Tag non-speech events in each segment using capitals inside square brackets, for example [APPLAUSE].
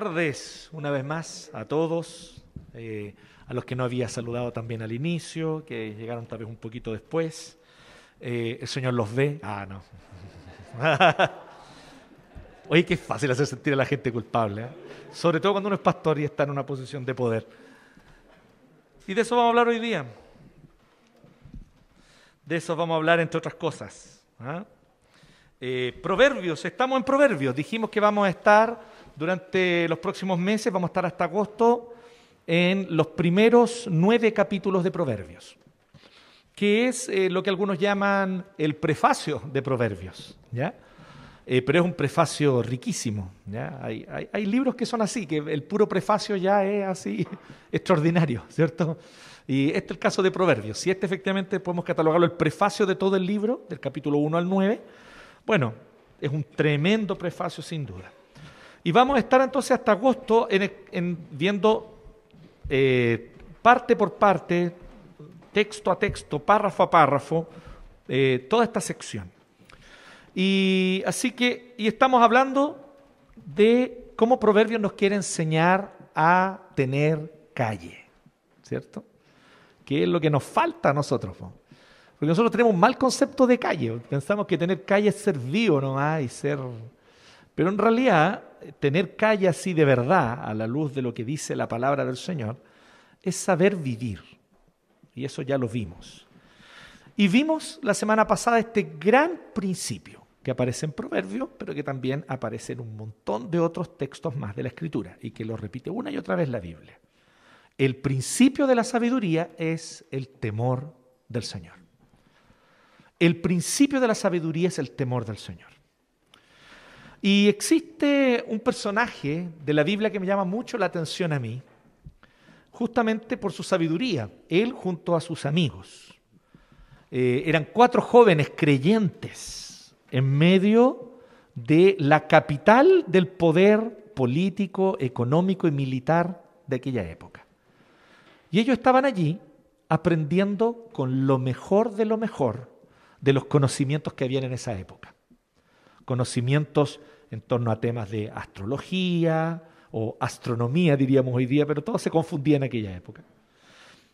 tardes una vez más a todos, eh, a los que no había saludado también al inicio, que llegaron tal vez un poquito después. Eh, el Señor los ve. Ah, no. [LAUGHS] Oye, qué fácil hacer sentir a la gente culpable, ¿eh? sobre todo cuando uno es pastor y está en una posición de poder. Y de eso vamos a hablar hoy día. De eso vamos a hablar entre otras cosas. ¿ah? Eh, proverbios, estamos en Proverbios. Dijimos que vamos a estar durante los próximos meses, vamos a estar hasta agosto, en los primeros nueve capítulos de Proverbios, que es eh, lo que algunos llaman el prefacio de Proverbios. ¿ya? Eh, pero es un prefacio riquísimo. ¿ya? Hay, hay, libros que son así, que el puro prefacio ya es así [LAUGHS] extraordinario, ¿cierto? Y este es el caso de Proverbios. Si este efectivamente podemos catalogarlo el prefacio de todo el libro, del capítulo 1 al 9, bueno, es un tremendo prefacio sin duda. Y vamos a estar entonces hasta agosto en, viendo eh, parte por parte, texto a texto, párrafo a párrafo, eh, toda esta sección. Y así que, y estamos hablando de cómo Proverbios nos quiere enseñar a tener calle, ¿cierto? Que es lo que nos falta a nosotros. Porque nosotros tenemos un mal concepto de calle. Pensamos que tener calle es ser vivo nomás y ser... Pero en realidad, tener calle así de verdad, a la luz de lo que dice la palabra del Señor, es saber vivir. Y eso ya lo vimos. Y vimos la semana pasada este gran principio que aparece en Proverbios, pero que también aparece en un montón de otros textos más de la Escritura y que lo repite una y otra vez la Biblia. El principio de la sabiduría es el temor del Señor. El principio de la sabiduría es el temor del Señor. Y existe un personaje de la Biblia que me llama mucho la atención a mí, justamente por su sabiduría, él junto a sus amigos. Eh, eran cuatro jóvenes creyentes en medio de la capital del poder político, económico y militar de aquella época. Y ellos estaban allí aprendiendo con lo mejor de lo mejor de los conocimientos que habían en esa época. Conocimientos en torno a temas de astrología o astronomía, diríamos hoy día, pero todo se confundía en aquella época.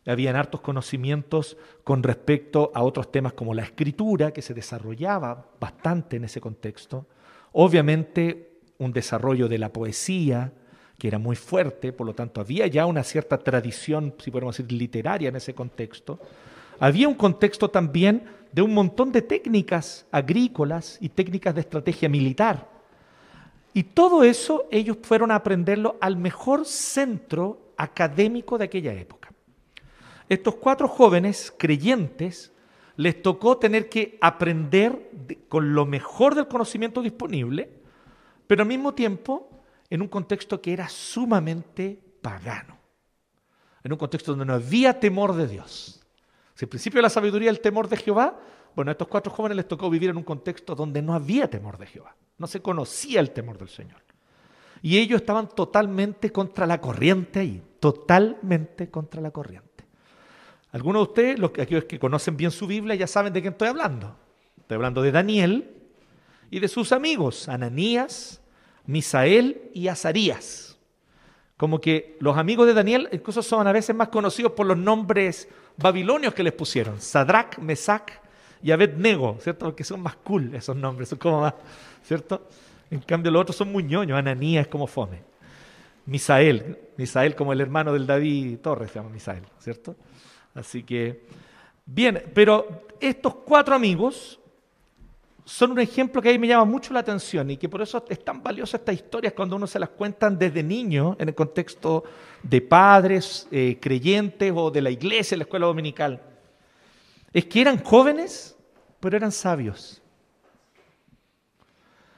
Habían hartos conocimientos con respecto a otros temas como la escritura, que se desarrollaba bastante en ese contexto. Obviamente un desarrollo de la poesía, que era muy fuerte, por lo tanto había ya una cierta tradición, si podemos decir, literaria en ese contexto. Había un contexto también de un montón de técnicas agrícolas y técnicas de estrategia militar. Y todo eso ellos fueron a aprenderlo al mejor centro académico de aquella época. Estos cuatro jóvenes creyentes les tocó tener que aprender con lo mejor del conocimiento disponible, pero al mismo tiempo en un contexto que era sumamente pagano, en un contexto donde no había temor de Dios. Si el principio de la sabiduría es el temor de Jehová, bueno, a estos cuatro jóvenes les tocó vivir en un contexto donde no había temor de Jehová, no se conocía el temor del Señor. Y ellos estaban totalmente contra la corriente ahí, totalmente contra la corriente. Algunos de ustedes, los, aquellos que conocen bien su Biblia, ya saben de quién estoy hablando. Estoy hablando de Daniel y de sus amigos, Ananías, Misael y Azarías. Como que los amigos de Daniel incluso son a veces más conocidos por los nombres babilonios que les pusieron, Sadrach, Mesach y Abednego, ¿cierto? Porque son más cool esos nombres, son como más, ¿cierto? En cambio los otros son muy ñoños, Ananías como fome. Misael, Misael como el hermano del David Torres se llama Misael, ¿cierto? Así que, bien, pero estos cuatro amigos son un ejemplo que a mí me llama mucho la atención y que por eso es tan valiosa estas historias cuando uno se las cuentan desde niño en el contexto de padres, eh, creyentes o de la iglesia, la escuela dominical. Es que eran jóvenes, pero eran sabios.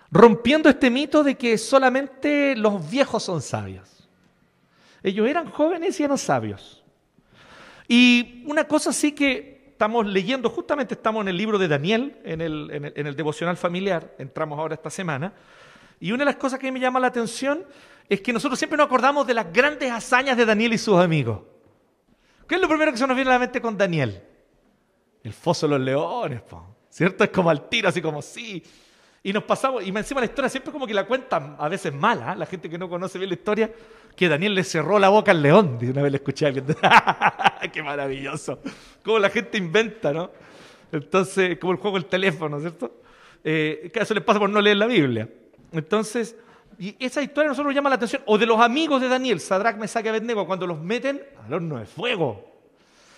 Rompiendo este mito de que solamente los viejos son sabios. Ellos eran jóvenes y eran sabios. Y una cosa sí que estamos leyendo, justamente estamos en el libro de Daniel, en el, devocional familiar, entramos ahora esta semana, y una de las cosas que me llama la atención es que nosotros siempre nos acordamos de las grandes hazañas de Daniel y sus amigos. ¿Qué es lo primero que se nos viene a la mente con Daniel? El foso de los leones, ¿cierto? Es como al tiro, así como sí. Y nos pasamos, y encima la historia siempre como que la cuentan a veces mala, ¿eh? la gente que no conoce bien la historia, que Daniel le cerró la boca al león. Y una vez le escuché a alguien, [LAUGHS] ¡qué maravilloso! Cómo la gente inventa, ¿no? Entonces, como el juego del teléfono, ¿cierto? Eh, eso les pasa por no leer la Biblia. Entonces, y esa historia a nosotros nos llama la atención. O de los amigos de Daniel, Sadrach, Mesach y Abednego, cuando los meten al horno de fuego.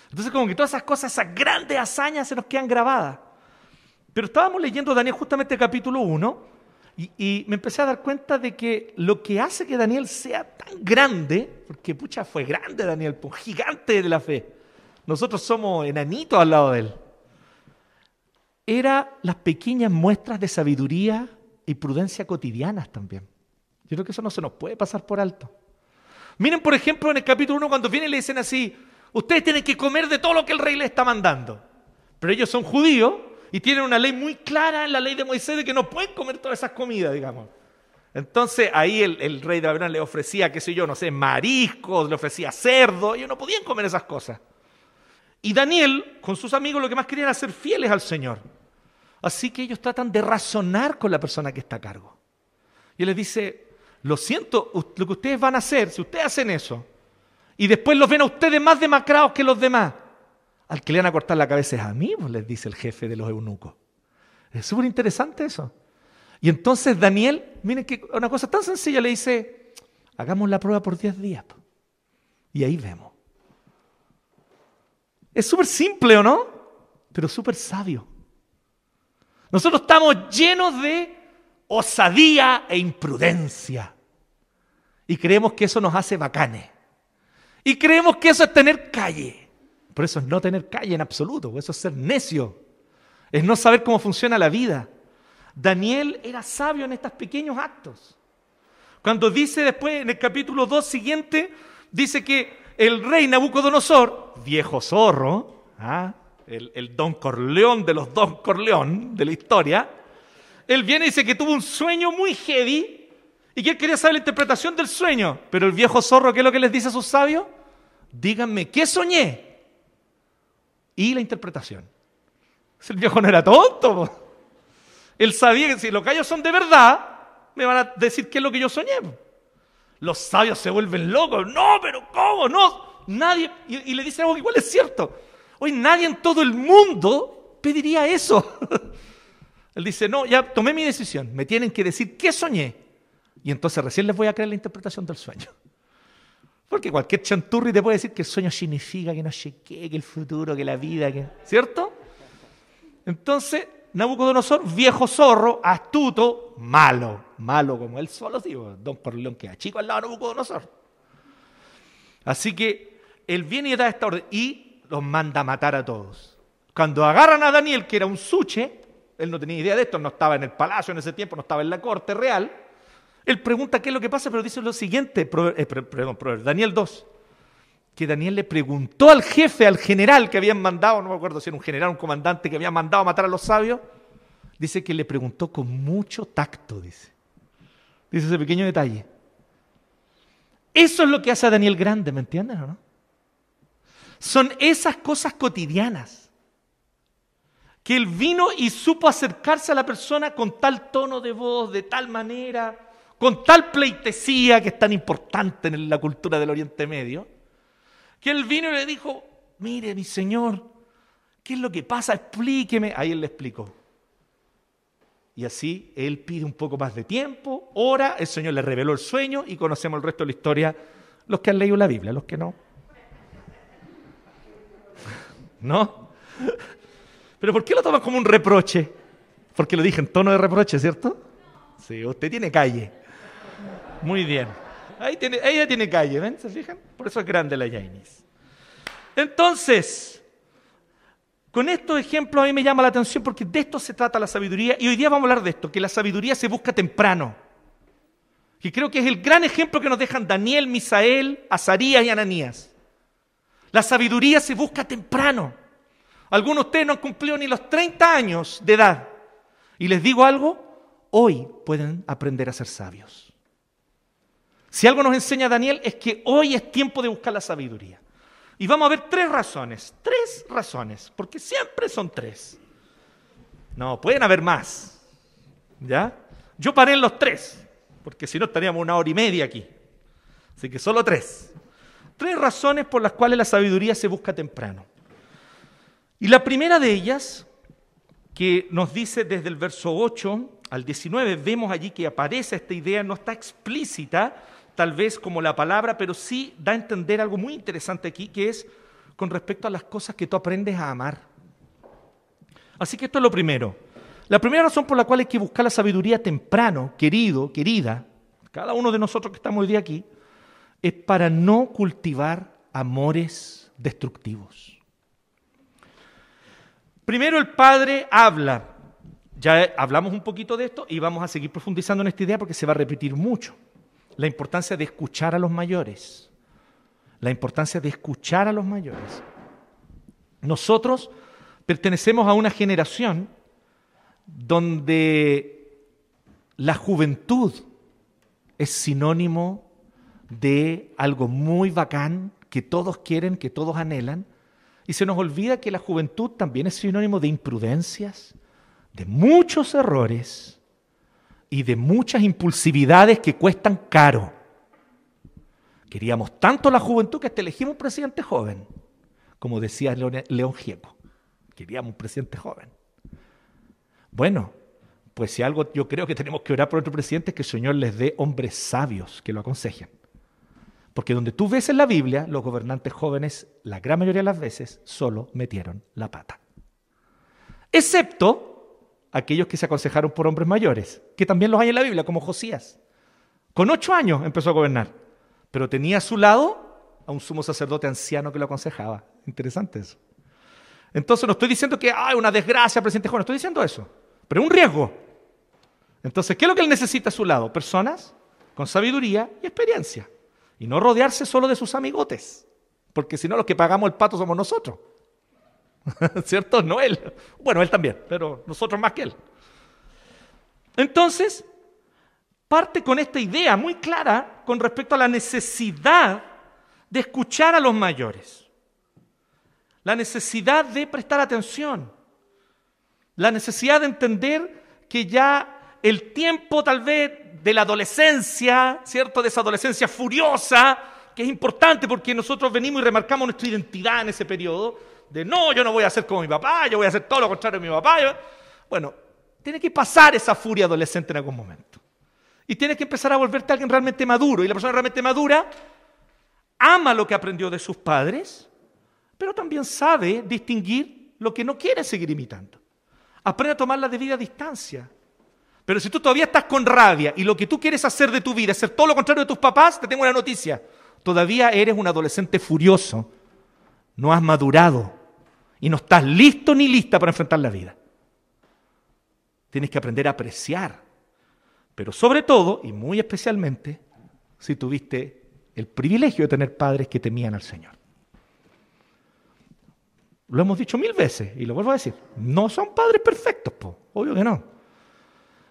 Entonces, como que todas esas cosas, esas grandes hazañas se nos quedan grabadas. Pero estábamos leyendo Daniel justamente capítulo 1 y, me empecé a dar cuenta de que lo que hace que Daniel sea tan grande, porque pucha, fue grande Daniel, gigante de la fe. Nosotros somos enanitos al lado de él. Era las pequeñas muestras de sabiduría y prudencia cotidianas también. Yo creo que eso no se nos puede pasar por alto. Miren, por ejemplo, en el capítulo 1, cuando vienen y le dicen así, ustedes tienen que comer de todo lo que el rey les está mandando. Pero ellos son judíos y tienen una ley muy clara en la ley de Moisés de que no pueden comer todas esas comidas, digamos. Entonces ahí el, rey de Babilonia le ofrecía, qué sé yo, no sé, mariscos, le ofrecía cerdo, ellos no podían comer esas cosas. Y Daniel, con sus amigos, lo que más querían era ser fieles al Señor. Así que ellos tratan de razonar con la persona que está a cargo. Y él les dice, lo siento, lo que ustedes van a hacer, si ustedes hacen eso, y después los ven a ustedes más demacrados que los demás, al que le van a cortar la cabeza es a mí, pues, les dice el jefe de los eunucos. Es súper interesante eso. Y entonces Daniel, miren que una cosa tan sencilla, le dice, hagamos la prueba por 10 días. Y ahí vemos. Es súper simple, ¿o no? Pero súper sabio. Nosotros estamos llenos de osadía e imprudencia. Y creemos que eso nos hace bacanes. Y creemos que eso es tener calle. Por eso es no tener calle en absoluto, eso es ser necio, es no saber cómo funciona la vida. Daniel era sabio en estos pequeños actos. Cuando dice después en el capítulo 2 siguiente, dice que el rey Nabucodonosor, viejo zorro, ¿ah? el, el, Don Corleón de los Don Corleón de la historia, él viene y dice que tuvo un sueño muy heavy y que él quería saber la interpretación del sueño. Pero el viejo zorro, ¿qué es lo que les dice a sus sabios? Díganme, ¿qué soñé? Y la interpretación. El viejo no era tonto. Él sabía que si los gallos son de verdad, me van a decir qué es lo que yo soñé. Los sabios se vuelven locos. No, pero ¿cómo? No, nadie. Y, le dice algo que igual es cierto. Hoy nadie en todo el mundo pediría eso. [LAUGHS] Él dice, no, ya tomé mi decisión. Me tienen que decir qué soñé. Y entonces recién les voy a creer la interpretación del sueño. Porque cualquier chanturri te puede decir que el sueño significa que no sé qué, que el futuro, que la vida, que... ¿cierto? Entonces, Nabucodonosor, viejo zorro, astuto, malo, malo como él solo, digo, Don Corleón queda chico al lado de Nabucodonosor. Así que él viene y da esta orden y los manda a matar a todos. Cuando agarran a Daniel, que era un suche, él no tenía idea de esto, no estaba en el palacio en ese tiempo, no estaba en la corte real, él pregunta qué es lo que pasa, pero dice lo siguiente, eh, perdón, Daniel 2, que Daniel le preguntó al jefe, al general que habían mandado, no me acuerdo si era un general un comandante que había mandado a matar a los sabios, dice que le preguntó con mucho tacto, dice. Dice ese pequeño detalle. Eso es lo que hace a Daniel grande, ¿me entiendes o no? Son esas cosas cotidianas que él vino y supo acercarse a la persona con tal tono de voz, de tal manera, con tal pleitesía que es tan importante en la cultura del Oriente Medio, que él vino y le dijo, mire mi señor, ¿qué es lo que pasa? Explíqueme. Ahí él le explicó. Y así él pide un poco más de tiempo, ora, el Señor le reveló el sueño y conocemos el resto de la historia, los que han leído la Biblia, los que no. [LAUGHS] ¿No? Pero ¿por qué lo toman como un reproche? Porque lo dije en tono de reproche, ¿cierto? Sí, usted tiene calle. Muy bien. Ahí tiene, ella tiene calle, ¿ven? ¿Se fijan? Por eso es grande la Jainis. Entonces, con estos ejemplos a mí me llama la atención porque de esto se trata la sabiduría y hoy día vamos a hablar de esto, que la sabiduría se busca temprano. Que creo que es el gran ejemplo que nos dejan Daniel, Misael, Azarías y Ananías. La sabiduría se busca temprano. Algunos de ustedes no han cumplido ni los 30 años de edad. Y les digo algo, hoy pueden aprender a ser sabios. Si algo nos enseña Daniel es que hoy es tiempo de buscar la sabiduría. Y vamos a ver tres razones, tres razones, porque siempre son tres. No, pueden haber más. ¿Ya? Yo paré en los tres, porque si no estaríamos una hora y media aquí. Así que solo tres. Tres razones por las cuales la sabiduría se busca temprano. Y la primera de ellas, que nos dice desde el verso 8 al 19, vemos allí que aparece esta idea, no está explícita, tal vez como la palabra, pero sí da a entender algo muy interesante aquí, que es con respecto a las cosas que tú aprendes a amar. Así que esto es lo primero. La primera razón por la cual hay que buscar la sabiduría temprano, querido, querida, cada uno de nosotros que estamos hoy día aquí, es para no cultivar amores destructivos. Primero el Padre habla, ya hablamos un poquito de esto y vamos a seguir profundizando en esta idea porque se va a repetir mucho. La importancia de escuchar a los mayores, la importancia de escuchar a los mayores. Nosotros pertenecemos a una generación donde la juventud es sinónimo de algo muy bacán que todos quieren, que todos anhelan, y se nos olvida que la juventud también es sinónimo de imprudencias, de muchos errores y de muchas impulsividades que cuestan caro. Queríamos tanto la juventud que hasta elegimos un presidente joven, como decía León Gieco. Queríamos un presidente joven. Bueno, pues si algo yo creo que tenemos que orar por nuestro presidente es que el Señor les dé hombres sabios que lo aconsejen. Porque donde tú ves en la Biblia, los gobernantes jóvenes, la gran mayoría de las veces, solo metieron la pata. Excepto aquellos que se aconsejaron por hombres mayores, que también los hay en la Biblia, como Josías. Con ocho años empezó a gobernar, pero tenía a su lado a un sumo sacerdote anciano que lo aconsejaba. Interesante eso. Entonces no estoy diciendo que hay una desgracia, presidente joven, estoy diciendo eso, pero un riesgo. Entonces, ¿qué es lo que él necesita a su lado? Personas con sabiduría y experiencia. Y no rodearse solo de sus amigotes, porque si no los que pagamos el pato somos nosotros. [LAUGHS] ¿Cierto? No él. Bueno, él también, pero nosotros más que él. Entonces, parte con esta idea muy clara con respecto a la necesidad de escuchar a los mayores, la necesidad de prestar atención, la necesidad de entender que ya el tiempo tal vez de la adolescencia, ¿cierto? De esa adolescencia furiosa, que es importante porque nosotros venimos y remarcamos nuestra identidad en ese periodo, de no, yo no voy a ser como mi papá, yo voy a hacer todo lo contrario de mi papá. Bueno, tiene que pasar esa furia adolescente en algún momento. Y tienes que empezar a volverte alguien realmente maduro. Y la persona realmente madura ama lo que aprendió de sus padres, pero también sabe distinguir lo que no quiere seguir imitando. Aprende a tomar la debida distancia. Pero si tú todavía estás con rabia y lo que tú quieres hacer de tu vida es hacer todo lo contrario de tus papás, te tengo una noticia. Todavía eres un adolescente furioso. No has madurado y no estás listo ni lista para enfrentar la vida. Tienes que aprender a apreciar. Pero sobre todo, y muy especialmente, si tuviste el privilegio de tener padres que temían al Señor. Lo hemos dicho mil veces y lo vuelvo a decir. No son padres perfectos, po. obvio que no.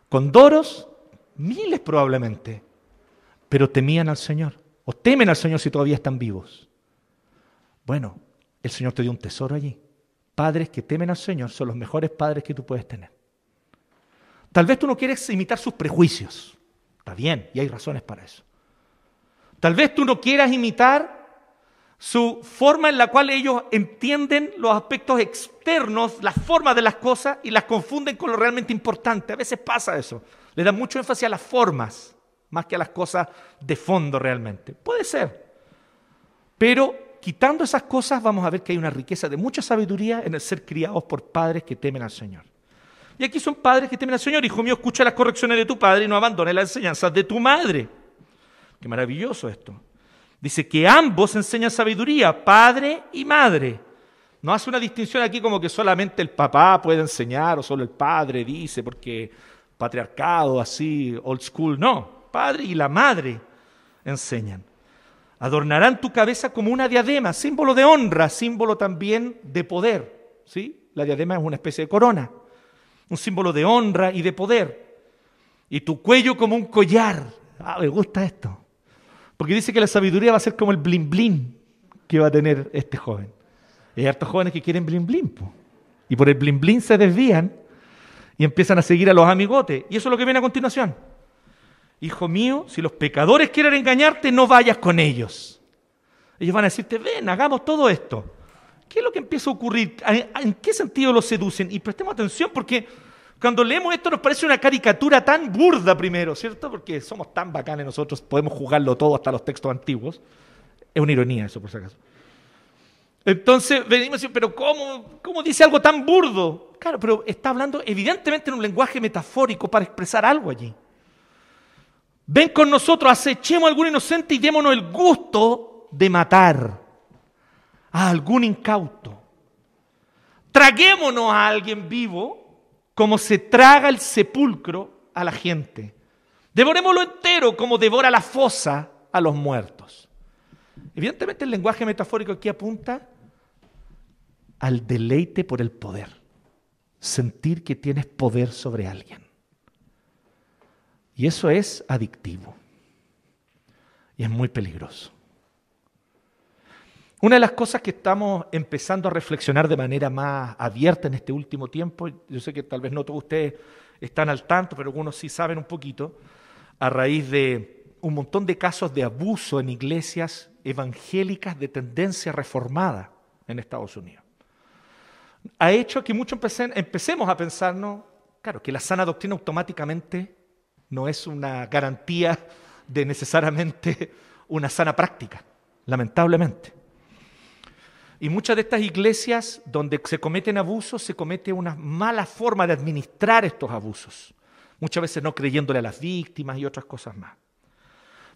Con doros, miles probablemente, pero temían al Señor, o temen al Señor si todavía están vivos. Bueno, el Señor te dio un tesoro allí. Padres que temen al Señor son los mejores padres que tú puedes tener. Tal vez tú no quieres imitar sus prejuicios. Está bien, y hay razones para eso. Tal vez tú no quieras imitar su forma en la cual ellos entienden los aspectos externos, las formas de las cosas y las confunden con lo realmente importante. A veces pasa eso. Le dan mucho énfasis a las formas más que a las cosas de fondo realmente. Puede ser. Pero quitando esas cosas vamos a ver que hay una riqueza de mucha sabiduría en el ser criados por padres que temen al Señor. Y aquí son padres que temen al Señor. Hijo mío, escucha las correcciones de tu padre y no abandones las enseñanzas de tu madre. Qué maravilloso esto. Dice que ambos enseñan sabiduría, padre y madre. No hace una distinción aquí como que solamente el papá puede enseñar o solo el padre dice, porque patriarcado así, old school. No, padre y la madre enseñan. Adornarán tu cabeza como una diadema, símbolo de honra, símbolo también de poder. ¿sí? La diadema es una especie de corona, un símbolo de honra y de poder. Y tu cuello como un collar. Ah, me gusta esto. Porque dice que la sabiduría va a ser como el blin blin que va a tener este joven. hay hartos jóvenes que quieren blin blin. Y por el blin blin se desvían Y empiezan a seguir a los amigotes. Y eso es lo que viene a continuación. Hijo mío, si los pecadores quieren engañarte, no vayas con ellos. Ellos van a decirte, ven, hagamos todo esto. ¿Qué es lo que empieza a ocurrir? ¿En qué sentido los seducen? Y prestemos atención porque cuando leemos esto nos parece una caricatura tan burda primero, ¿cierto? Porque somos tan bacanes nosotros, podemos jugarlo todo hasta los textos antiguos. Es una ironía eso, por si acaso. Entonces venimos y pero ¿cómo, ¿cómo dice algo tan burdo? Claro, pero está hablando evidentemente en un lenguaje metafórico para expresar algo allí. Ven con nosotros, acechemos a algún inocente y démonos el gusto de matar a algún incauto. Traguémonos a alguien vivo como se traga el sepulcro a la gente. Devorémoslo entero como devora la fosa a los muertos. Evidentemente el lenguaje metafórico aquí apunta al deleite por el poder, sentir que tienes poder sobre alguien. Y eso es adictivo y es muy peligroso. Una de las cosas que estamos empezando a reflexionar de manera más abierta en este último tiempo, yo sé que tal vez no todos ustedes están al tanto, pero algunos sí saben un poquito, a raíz de un montón de casos de abuso en iglesias evangélicas de tendencia reformada en Estados Unidos ha hecho que muchos empecemos a pensarnos, claro, que la sana doctrina automáticamente no es una garantía de necesariamente una sana práctica, lamentablemente. Y muchas de estas iglesias donde se cometen abusos, se comete una mala forma de administrar estos abusos. Muchas veces no creyéndole a las víctimas y otras cosas más.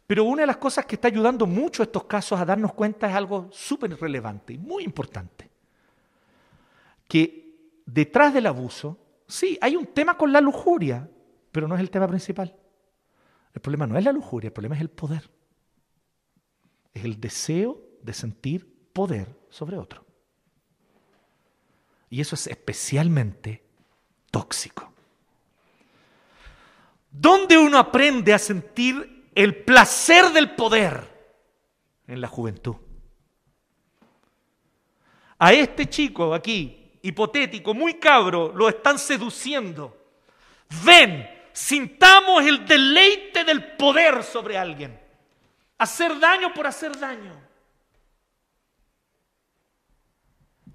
Pero una de las cosas que está ayudando mucho a estos casos a darnos cuenta es algo súper relevante y muy importante que detrás del abuso, sí, hay un tema con la lujuria, pero no es el tema principal. El problema no es la lujuria, el problema es el poder. Es el deseo de sentir poder sobre otro. Y eso es especialmente tóxico. ¿Dónde uno aprende a sentir el placer del poder? En la juventud. A este chico aquí, hipotético, muy cabro, lo están seduciendo. Ven, sintamos el deleite del poder sobre alguien. Hacer daño por hacer daño.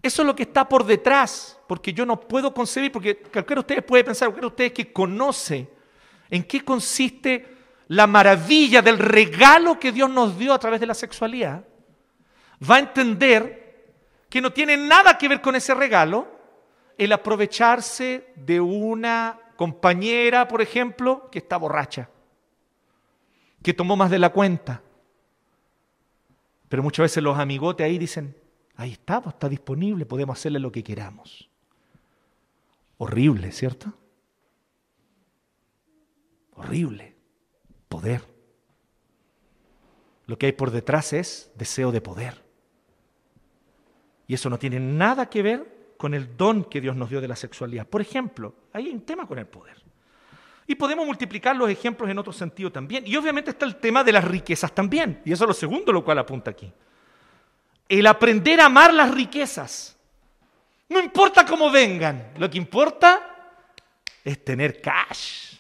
Eso es lo que está por detrás, porque yo no puedo concebir, porque cualquiera de ustedes puede pensar, cualquiera de ustedes que conoce en qué consiste la maravilla del regalo que Dios nos dio a través de la sexualidad, va a entender que no tiene nada que ver con ese regalo, el aprovecharse de una compañera, por ejemplo, que está borracha, que tomó más de la cuenta. Pero muchas veces los amigotes ahí dicen, ahí está, pues, está disponible, podemos hacerle lo que queramos. Horrible, ¿cierto? Horrible. Poder. Lo que hay por detrás es deseo de poder. Y eso no tiene nada que ver con el don que Dios nos dio de la sexualidad. Por ejemplo, hay un tema con el poder. Y podemos multiplicar los ejemplos en otro sentido también. Y obviamente está el tema de las riquezas también. Y eso es lo segundo lo cual apunta aquí. El aprender a amar las riquezas. No importa cómo vengan. Lo que importa es tener cash.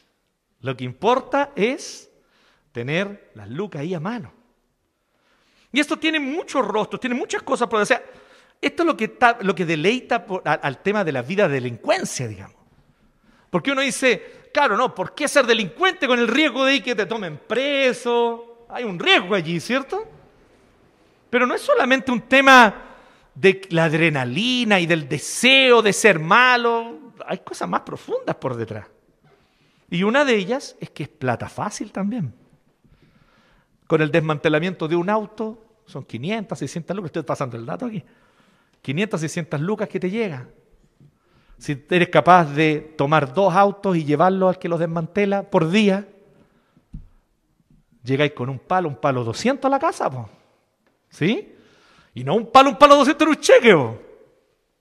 Lo que importa es tener las lucas ahí a mano. Y esto tiene muchos rostros, tiene muchas cosas por hacer. Esto es lo que, está, lo que deleita al, tema de la vida de delincuencia, digamos. Porque uno dice, claro, no, ¿por qué ser delincuente con el riesgo de que te tomen preso? Hay un riesgo allí, ¿cierto? Pero no es solamente un tema de la adrenalina y del deseo de ser malo, hay cosas más profundas por detrás. Y una de ellas es que es plata fácil también. Con el desmantelamiento de un auto, son 500, 600 lucas, estoy pasando el dato aquí. 500, 600 lucas que te llega. Si eres capaz de tomar dos autos y llevarlos al que los desmantela por día, llegáis con un palo, un palo 200 a la casa, ¿sí? Y no un palo, un palo 200 en un cheque, po.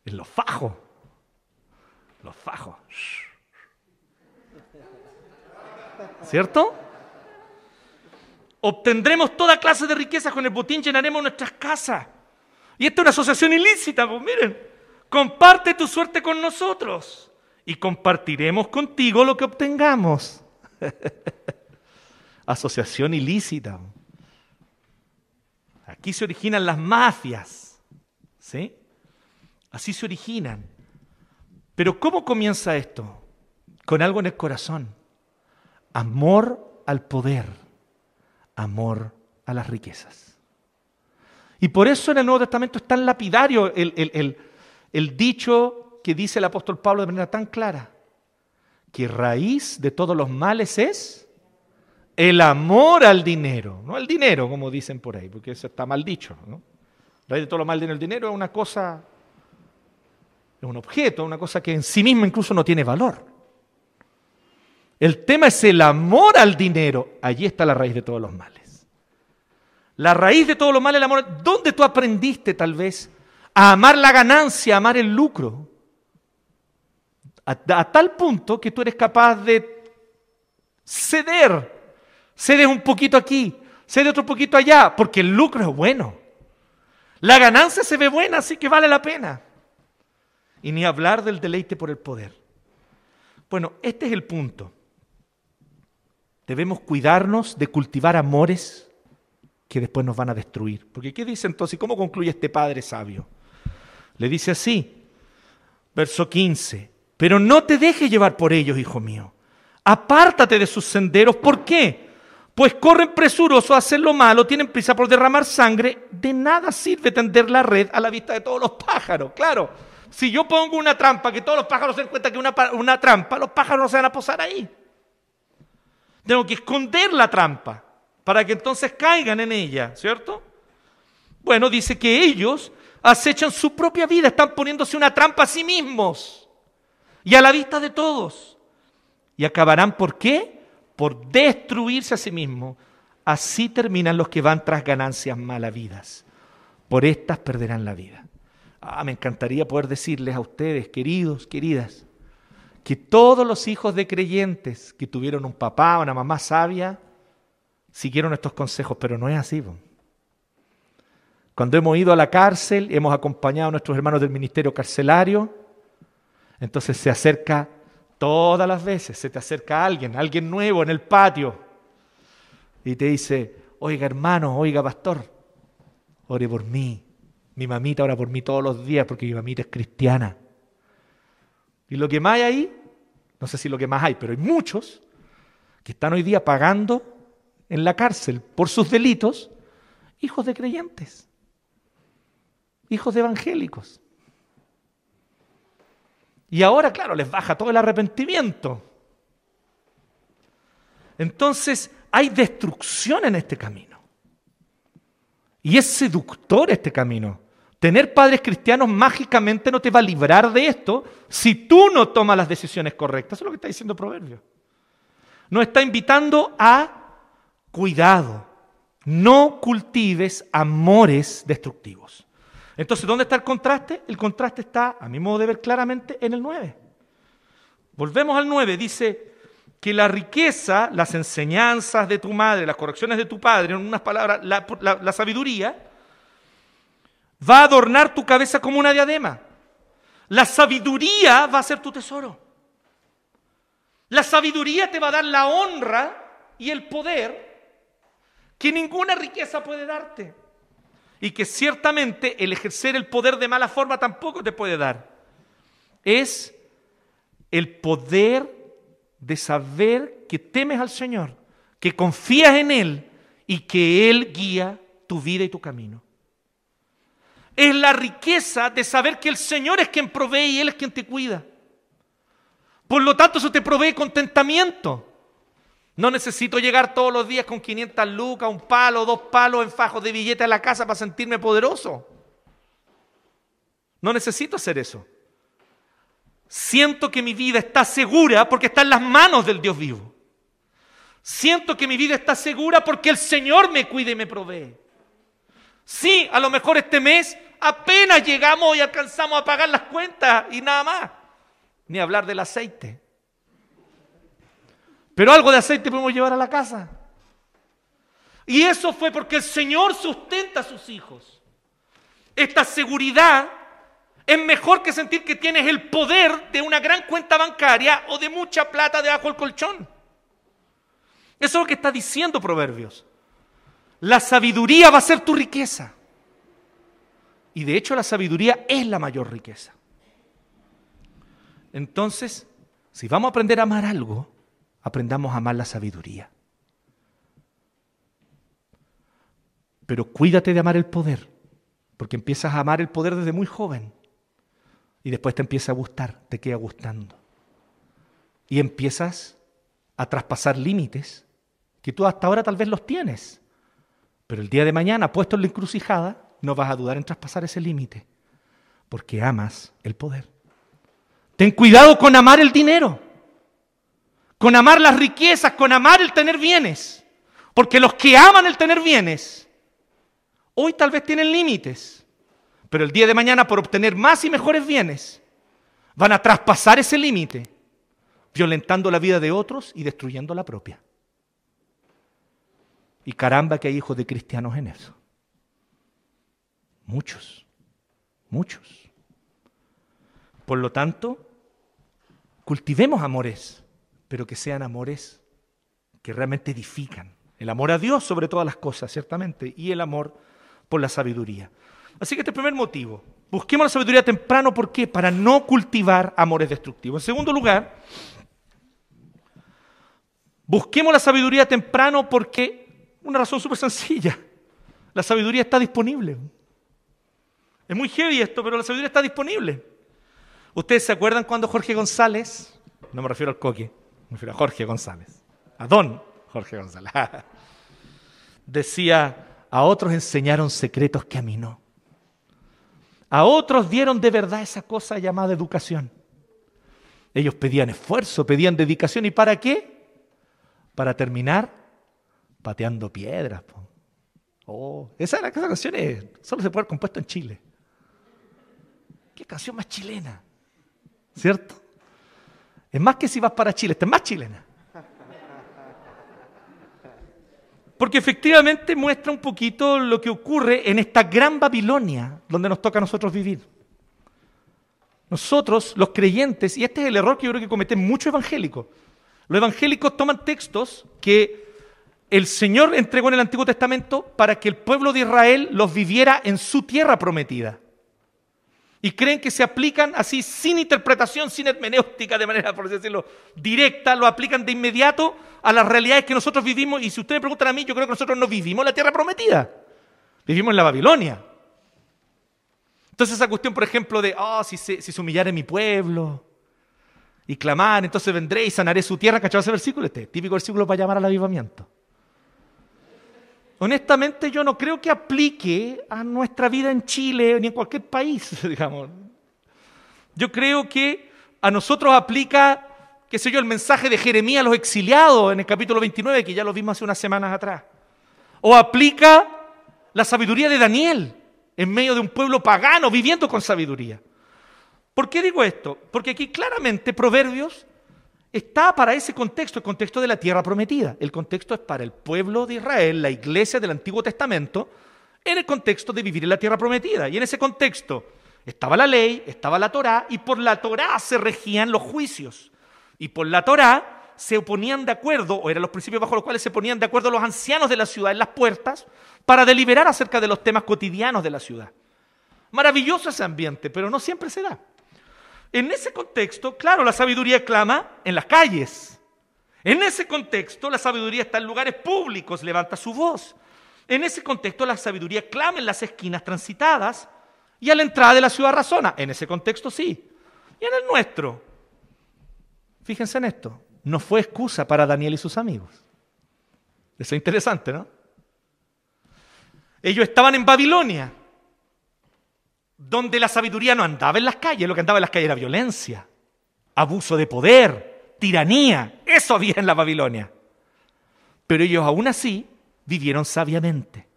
en los fajos. Los fajos. ¿Cierto? Obtendremos toda clase de riquezas con el botín, llenaremos nuestras casas. Y esta es una asociación ilícita, pues miren, comparte tu suerte con nosotros. y compartiremos contigo lo que obtengamos. [LAUGHS] Asociación ilícita. Aquí se originan las mafias. ¿Sí? Así se originan. Pero ¿cómo comienza esto? Con algo en el corazón. Amor al poder. Amor a las riquezas. Y por eso en el Nuevo Testamento es tan lapidario el, el dicho que dice el apóstol Pablo de manera tan clara. Que raíz de todos los males es el amor al dinero. No al dinero, como dicen por ahí, porque eso está mal dicho. ¿no? Raíz de todo lo mal el dinero es una cosa es un objeto, una cosa que en sí misma incluso no tiene valor. El tema es el amor al dinero. Allí está la raíz de todos los males. La raíz de todos los males es el amor. ¿Dónde tú aprendiste tal vez a amar la ganancia, a amar el lucro? A, a tal punto que tú eres capaz de ceder. Cedes un poquito aquí, cedes otro poquito allá, porque el lucro es bueno. La ganancia se ve buena, así que vale la pena y ni hablar del deleite por el poder. Bueno, este es el punto. Debemos cuidarnos de cultivar amores que después nos van a destruir. Porque ¿qué dice entonces? ¿Cómo concluye este padre sabio? Le dice así, verso 15, pero no te dejes llevar por ellos, hijo mío. Apártate de sus senderos. ¿Por qué? Pues corren presurosos a hacer lo malo, tienen prisa por derramar sangre. De nada sirve tender la red a la vista de todos los pájaros. Claro, si yo pongo una trampa, que todos los pájaros se den cuenta que una, una trampa, los pájaros no se van a posar ahí. Tengo que esconder la trampa para que entonces caigan en ella, ¿cierto? Bueno, dice que ellos acechan su propia vida, están poniéndose una trampa a sí mismos y a la vista de todos. Y acabarán, ¿por qué? Por destruirse a sí mismos. Así terminan los que van tras ganancias malavidas. Por estas perderán la vida. Ah, me encantaría poder decirles a ustedes, queridos, queridas, que todos los hijos de creyentes que tuvieron un papá o una mamá sabia siguieron estos consejos, pero no es así. Cuando hemos ido a la cárcel, hemos acompañado a nuestros hermanos del ministerio carcelario, entonces se acerca todas las veces, se te acerca alguien, alguien nuevo en el patio, y te dice, oiga hermano, oiga pastor, ore por mí, mi mamita ora por mí todos los días porque mi mamita es cristiana. Y lo que más hay ahí, no sé si lo que más hay, pero hay muchos que están hoy día pagando en la cárcel por sus delitos, hijos de creyentes, hijos de evangélicos. Y ahora, claro, les baja todo el arrepentimiento. Entonces, hay destrucción en este camino. Y es seductor este camino. Tener padres cristianos mágicamente no te va a librar de esto si tú no tomas las decisiones correctas. Eso es lo que está diciendo Proverbio. Nos está invitando a cuidado. No cultives amores destructivos. Entonces, ¿dónde está el contraste? El contraste está, a mi modo de ver claramente, en el 9. Volvemos al 9. Dice que la riqueza, las enseñanzas de tu madre, las correcciones de tu padre, en unas palabras, la, la sabiduría, va a adornar tu cabeza como una diadema. La sabiduría va a ser tu tesoro. La sabiduría te va a dar la honra y el poder que ninguna riqueza puede darte. Y que ciertamente el ejercer el poder de mala forma tampoco te puede dar. Es el poder de saber que temes al Señor, que confías en Él y que Él guía tu vida y tu camino es la riqueza de saber que el Señor es quien provee y Él es quien te cuida. Por lo tanto, eso te provee contentamiento. No necesito llegar todos los días con 500 lucas, un palo, dos palos en fajos de billetes a la casa para sentirme poderoso. No necesito hacer eso. Siento que mi vida está segura porque está en las manos del Dios vivo. Siento que mi vida está segura porque el Señor me cuida y me provee. Sí, a lo mejor este mes apenas llegamos y alcanzamos a pagar las cuentas y nada más. Ni hablar del aceite. Pero algo de aceite podemos llevar a la casa. Y eso fue porque el Señor sustenta a sus hijos. Esta seguridad Es mejor que sentir que tienes el poder de una gran cuenta bancaria o de mucha plata debajo del colchón. Eso es lo que está diciendo Proverbios. La sabiduría va a ser tu riqueza. Y de hecho la sabiduría es la mayor riqueza. Entonces, si vamos a aprender a amar algo, aprendamos a amar la sabiduría. Pero cuídate de amar el poder, porque empiezas a amar el poder desde muy joven y después te empieza a gustar, te queda gustando. Y empiezas a traspasar límites que tú hasta ahora tal vez los tienes, pero el día de mañana, puesto en la encrucijada, no vas a dudar en traspasar ese límite, porque amas el poder. Ten cuidado con amar el dinero, con amar las riquezas, con amar el tener bienes, porque los que aman el tener bienes, hoy tal vez tienen límites, pero el día de mañana por obtener más y mejores bienes, van a traspasar ese límite, violentando la vida de otros y destruyendo la propia. Y caramba que hay hijos de cristianos en eso. Muchos, muchos. Por lo tanto, cultivemos amores, pero que sean amores que realmente edifican. El amor a Dios sobre todas las cosas, ciertamente, y el amor por la sabiduría. Así que este primer motivo. Busquemos la sabiduría temprano, ¿por qué? Para no cultivar amores destructivos. En segundo lugar, busquemos la sabiduría temprano porque, una razón súper sencilla, la sabiduría está disponible. Es muy heavy esto, pero la sabiduría está disponible. ¿Ustedes se acuerdan cuando Jorge González, no me refiero al coque, me refiero a Jorge González, a don Jorge González, [LAUGHS] decía, a otros enseñaron secretos que a mí no. A otros dieron de verdad esa cosa llamada educación. Ellos pedían esfuerzo, pedían dedicación. ¿Y para qué? Para terminar pateando piedras. Oh, esa, esa canción solo se puede haber compuesto en Chile. Qué canción más chilena, ¿cierto? Es más que si vas para Chile, esta es más chilena. Porque efectivamente muestra un poquito lo que ocurre en esta gran Babilonia donde nos toca a nosotros vivir. Nosotros, los creyentes, y este es el error que yo creo que cometen muchos evangélicos, los evangélicos toman textos que el Señor entregó en el Antiguo Testamento para que el pueblo de Israel los viviera en su tierra prometida y creen que se aplican así sin interpretación, sin hermenéutica, de manera, por decirlo, directa, lo aplican de inmediato a las realidades que nosotros vivimos. Y si ustedes me preguntan a mí, yo creo que nosotros no vivimos en la tierra prometida, vivimos en la Babilonia. Entonces esa cuestión, por ejemplo, de, oh, si se, si se humillare mi pueblo y clamar, entonces vendré y sanaré su tierra, ¿cachado ese versículo? Este típico versículo para llamar al avivamiento. Honestamente yo no creo que aplique a nuestra vida en Chile ni en cualquier país, [LAUGHS] digamos. Yo creo que a nosotros aplica, qué sé yo, el mensaje de Jeremías a los exiliados en el capítulo 29, que ya lo vimos hace unas semanas atrás. O aplica la sabiduría de Daniel en medio de un pueblo pagano viviendo con sabiduría. ¿Por qué digo esto? Porque aquí claramente Proverbios está para ese contexto, el contexto de la tierra prometida. El contexto es para el pueblo de Israel, la iglesia del Antiguo Testamento, en el contexto de vivir en la tierra prometida. Y en ese contexto estaba la ley, estaba la Torá, y por la Torá se regían los juicios. Y por la Torá se ponían de acuerdo, o eran los principios bajo los cuales se ponían de acuerdo los ancianos de la ciudad en las puertas, para deliberar acerca de los temas cotidianos de la ciudad. Maravilloso ese ambiente, pero no siempre se da. En ese contexto, claro, la sabiduría clama en las calles. En ese contexto, la sabiduría está en lugares públicos, levanta su voz. En ese contexto, la sabiduría clama en las esquinas transitadas y a la entrada de la ciudad razona. En ese contexto, sí. Y en el nuestro, fíjense en esto, no fue excusa para Daniel y sus amigos. Eso es interesante, ¿no? Ellos estaban en Babilonia, donde la sabiduría no andaba en las calles, lo que andaba en las calles era violencia, abuso de poder, tiranía, eso había en la Babilonia. Pero ellos aún así vivieron sabiamente,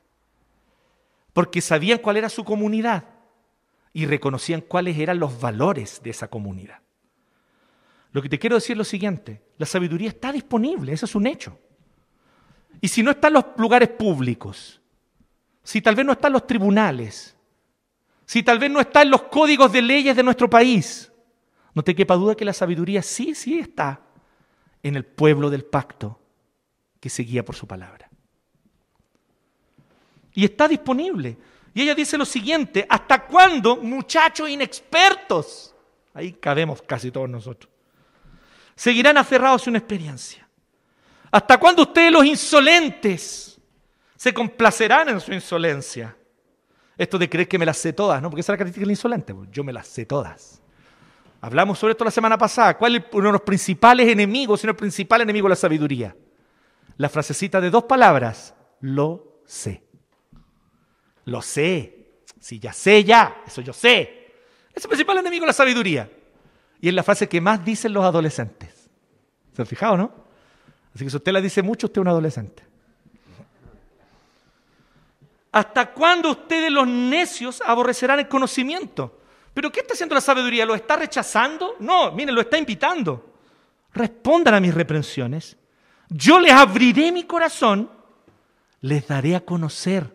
porque sabían cuál era su comunidad y reconocían cuáles eran los valores de esa comunidad. Lo que te quiero decir es lo siguiente, la sabiduría está disponible, eso es un hecho. Y si no está en los lugares públicos, si tal vez no está en los tribunales, si tal vez no está en los códigos de leyes de nuestro país, no te quepa duda que la sabiduría sí, sí está en el pueblo del pacto que se guía por su palabra. Y está disponible. Y ella dice lo siguiente, ¿hasta cuándo muchachos inexpertos? Ahí cabemos casi todos nosotros. Seguirán aferrados a una experiencia. ¿Hasta cuándo ustedes los insolentes se complacerán en su insolencia? Esto de creer que me las sé todas, ¿no? Porque esa es la característica del insolente. Pues, yo me las sé todas. Hablamos sobre esto la semana pasada. ¿Cuál es uno de los principales enemigos, sino el principal enemigo de la sabiduría? La frasecita de dos palabras. Lo sé. Lo sé. Si ya sé, ya. Eso yo sé. Es el principal enemigo de la sabiduría. Y es la frase que más dicen los adolescentes. ¿Se han fijado, no? Así que si usted la dice mucho, usted es un adolescente. ¿Hasta cuándo ustedes los necios aborrecerán el conocimiento? ¿Pero qué está haciendo la sabiduría? ¿Lo está rechazando? No, miren, lo está invitando. Respondan a mis reprensiones. Yo les abriré mi corazón, les daré a conocer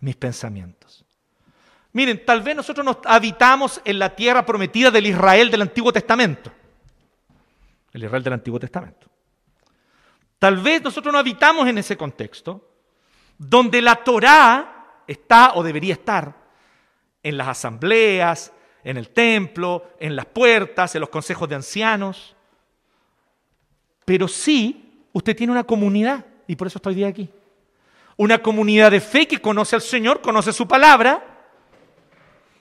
mis pensamientos. Miren, tal vez nosotros nos habitamos en la tierra prometida del Israel del Antiguo Testamento. El Israel del Antiguo Testamento. Tal vez nosotros no habitamos en ese contexto, donde la Torá está o debería estar en las asambleas, en el templo, en las puertas, en los consejos de ancianos. Pero sí, usted tiene una comunidad, y por eso estoy día aquí. Una comunidad de fe que conoce al Señor, conoce su palabra.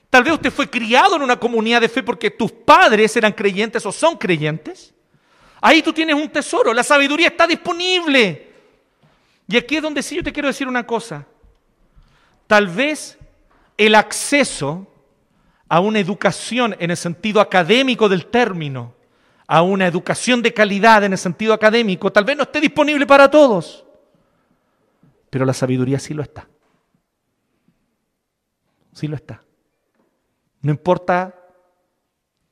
Tal vez usted fue criado en una comunidad de fe porque tus padres eran creyentes o son creyentes. Ahí tú tienes un tesoro, la sabiduría está disponible. Y aquí es donde sí yo te quiero decir una cosa. Tal vez el acceso a una educación en el sentido académico del término, a una educación de calidad en el sentido académico, tal vez no esté disponible para todos, pero la sabiduría sí lo está. Sí lo está. No importa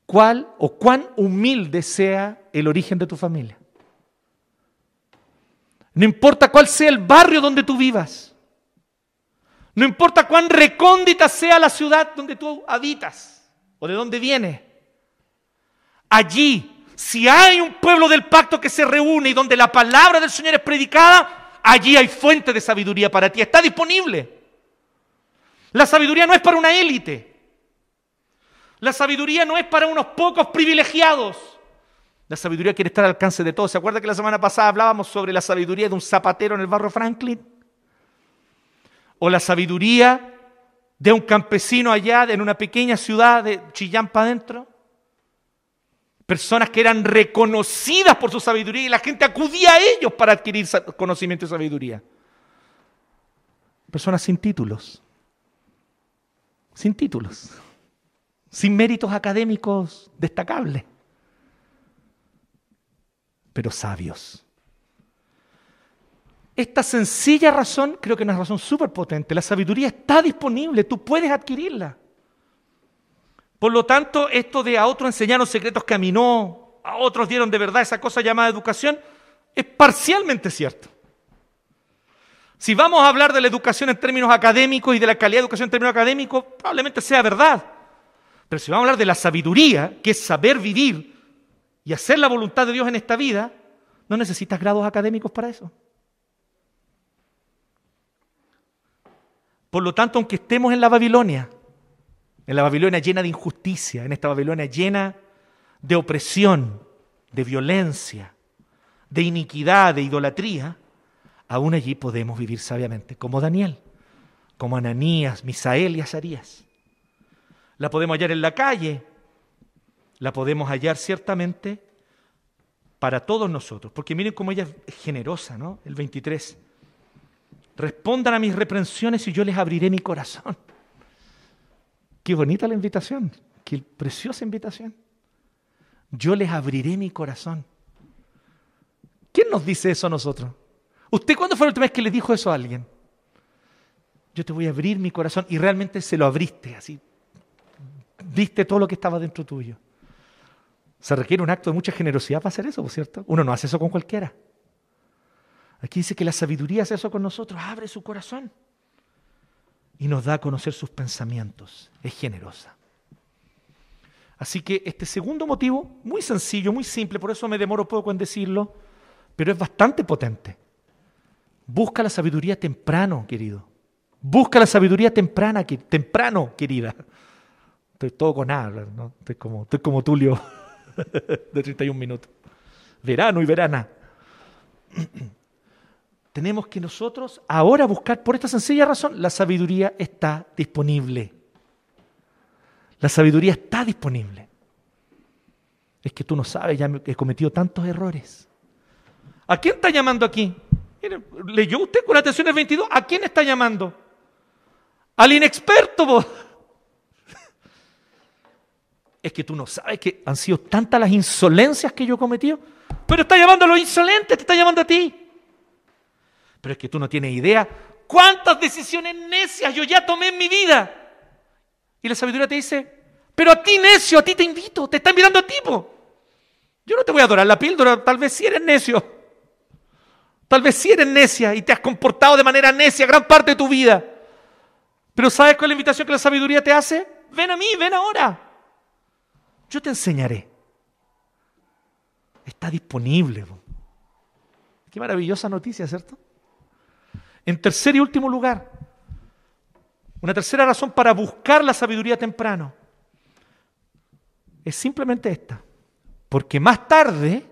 cuál o cuán humilde sea el origen de tu familia. No importa cuál sea el barrio donde tú vivas. No importa cuán recóndita sea la ciudad donde tú habitas o de dónde vienes. Allí, si hay un pueblo del pacto que se reúne y donde la palabra del Señor es predicada, allí hay fuente de sabiduría para ti. Está disponible. La sabiduría no es para una élite. La sabiduría no es para unos pocos privilegiados. La sabiduría quiere estar al alcance de todos. ¿Se acuerda que la semana pasada hablábamos sobre la sabiduría de un zapatero en el barrio Franklin? O la sabiduría de un campesino allá en una pequeña ciudad de Chillán para adentro. Personas que eran reconocidas por su sabiduría y la gente acudía a ellos para adquirir conocimiento y sabiduría. Personas sin títulos. Sin títulos. Sin méritos académicos destacables pero sabios. Esta sencilla razón creo que es una razón súper potente. La sabiduría está disponible, tú puedes adquirirla. Por lo tanto, esto de a otros enseñaron secretos caminó, a otros dieron de verdad esa cosa llamada educación, es parcialmente cierto. Si vamos a hablar de la educación en términos académicos y de la calidad de educación en términos académicos, probablemente sea verdad. Pero si vamos a hablar de la sabiduría, que es saber vivir y hacer la voluntad de Dios en esta vida, no necesitas grados académicos para eso. Por lo tanto, aunque estemos en la Babilonia, en la Babilonia llena de injusticia, en esta Babilonia llena de opresión, de violencia, de iniquidad, de idolatría, aún allí podemos vivir sabiamente, como Daniel, como Ananías, Misael y Azarías. La podemos hallar en la calle, la podemos hallar ciertamente para todos nosotros. Porque miren cómo ella es generosa, ¿no? El 23. Respondan a mis reprensiones y yo les abriré mi corazón. Qué bonita la invitación, qué preciosa invitación. Yo les abriré mi corazón. ¿Quién nos dice eso a nosotros? ¿Usted cuándo fue la última vez que le dijo eso a alguien? Yo te voy a abrir mi corazón y realmente se lo abriste así. Diste todo lo que estaba dentro tuyo. Se requiere un acto de mucha generosidad para hacer eso, ¿por cierto? Uno no hace eso con cualquiera. Aquí dice que la sabiduría hace eso con nosotros, abre su corazón. y nos da a conocer sus pensamientos. Es generosa. Así que este segundo motivo, muy sencillo, muy simple, por eso me demoro poco en decirlo, pero es bastante potente. Busca la sabiduría temprano, querido. Busca la sabiduría temprana, temprano, querida. Estoy todo con hablar, ¿no? Estoy como, estoy como Tulio [LAUGHS] de 31 minutos. Verano y verana. [CLEARS THROAT] Tenemos que nosotros ahora buscar, por esta sencilla razón, la sabiduría está disponible. La sabiduría está disponible. Es que tú no sabes, ya he cometido tantos errores. ¿A quién está llamando aquí? ¿Leyó usted con atención el 22? ¿A quién está llamando? Al inexperto. Es que tú no sabes que han sido tantas las insolencias que yo he cometido. Pero está llamando a los insolentes, te está llamando a ti. Pero es que tú no tienes idea cuántas decisiones necias yo ya tomé en mi vida. Y la sabiduría te dice, pero a ti necio, a ti te invito, te está invitando a tipo. Yo no te voy a adorar la píldora, tal vez si eres necio. Tal vez si eres necia y te has comportado de manera necia gran parte de tu vida. Pero ¿sabes cuál es la invitación que la sabiduría te hace? Ven a mí, ven ahora. Yo te enseñaré. Está disponible. Qué maravillosa noticia, ¿cierto? En tercer y último lugar, una tercera razón para buscar la sabiduría temprano es simplemente esta. Porque más tarde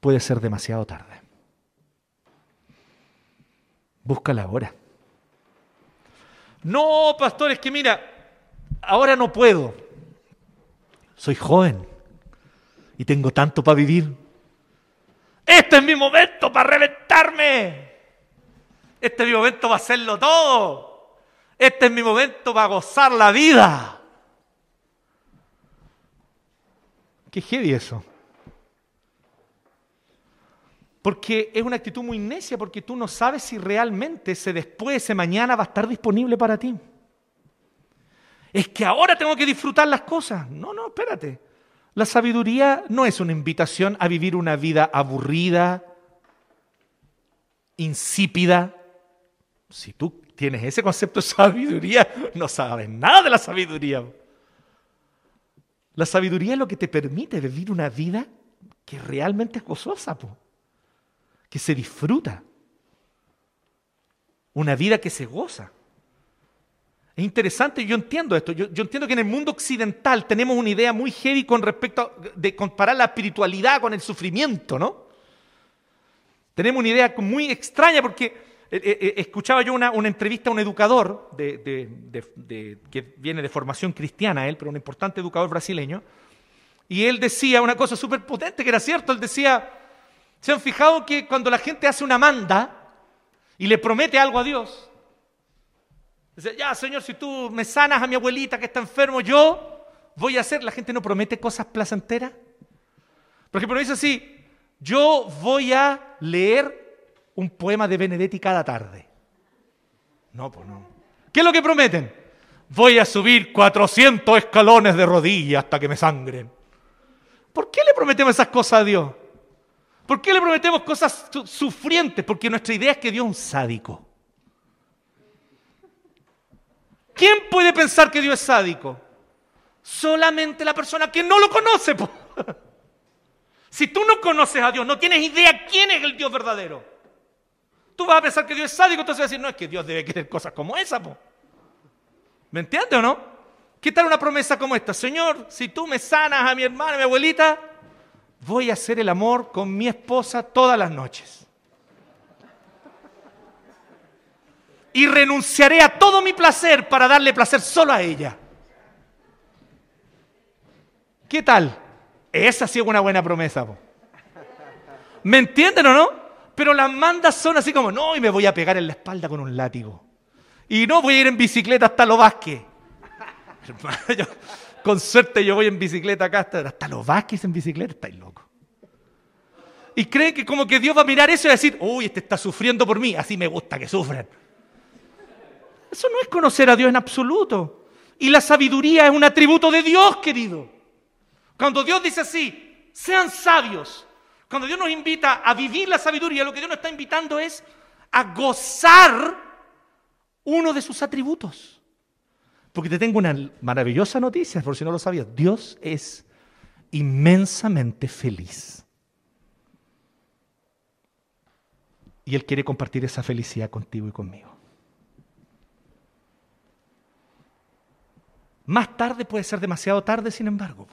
puede ser demasiado tarde. Búscala ahora. No, pastor, es que mira, ahora no puedo. Soy joven y tengo tanto para vivir. Este es mi momento para reventarme. Este es mi momento para hacerlo todo. Este es mi momento para gozar la vida. Qué heavy eso. Porque es una actitud muy necia, porque tú no sabes si realmente ese después, ese mañana va a estar disponible para ti. Es que ahora tengo que disfrutar las cosas. No, no, espérate. La sabiduría no es una invitación a vivir una vida aburrida, insípida. Si tú tienes ese concepto de sabiduría, no sabes nada de la sabiduría. La sabiduría es lo que te permite vivir una vida que realmente es gozosa, que se disfruta. Una vida que se goza. Es interesante, yo entiendo esto. Yo, entiendo que en el mundo occidental tenemos una idea muy heavy con respecto a, de comparar la espiritualidad con el sufrimiento, ¿no? Tenemos una idea muy extraña porque eh, eh, eh, escuchaba yo una, entrevista a un educador que viene de formación cristiana, él, pero un importante educador brasileño, y él decía una cosa súper potente, que era cierto, él decía, ¿se han fijado que cuando la gente hace una manda y le promete algo a Dios? Dice, ya, Señor, si tú me sanas a mi abuelita que está enfermo, yo voy a hacer, la gente no promete cosas placenteras. Por ejemplo, dice así, yo voy a leer un poema de Benedetti cada tarde. No, pues no. ¿Qué es lo que prometen? Voy a subir 400 escalones de rodillas hasta que me sangren. ¿Por qué le prometemos esas cosas a Dios? ¿Por qué le prometemos cosas sufrientes? Porque nuestra idea es que Dios es un sádico. ¿Quién puede pensar que Dios es sádico? Solamente la persona que no lo conoce. [LAUGHS] Si tú no conoces a Dios, no tienes idea quién es el Dios verdadero. Tú vas a pensar que Dios es sádico, entonces vas a decir, no, es que Dios debe querer cosas como esa. ¿Me entiendes o no? ¿Qué tal una promesa como esta? Señor, si tú me sanas a mi hermana, a mi abuelita, voy a hacer el amor con mi esposa todas las noches. Y renunciaré a todo mi placer para darle placer solo a ella. ¿Qué tal? Esa sí es una buena promesa. ¿Me entienden o no? Pero las mandas son así como, no, y me voy a pegar en la espalda con un látigo. Y no voy a ir en bicicleta hasta los Vázquez. [LAUGHS] con suerte yo voy en bicicleta acá hasta, hasta los Vázquez en bicicleta, estáis locos. Y creen que como que Dios va a mirar eso y decir, uy, este está sufriendo por mí, así me gusta que sufran. Eso no es conocer a Dios en absoluto. Y la sabiduría es un atributo de Dios, querido. Cuando Dios dice así, sean sabios, cuando Dios nos invita a vivir la sabiduría, lo que Dios nos está invitando es a gozar uno de sus atributos. Porque te tengo una maravillosa noticia, por si no lo sabías. Dios es inmensamente feliz. Y Él quiere compartir esa felicidad contigo y conmigo. Más tarde puede ser demasiado tarde, sin embargo.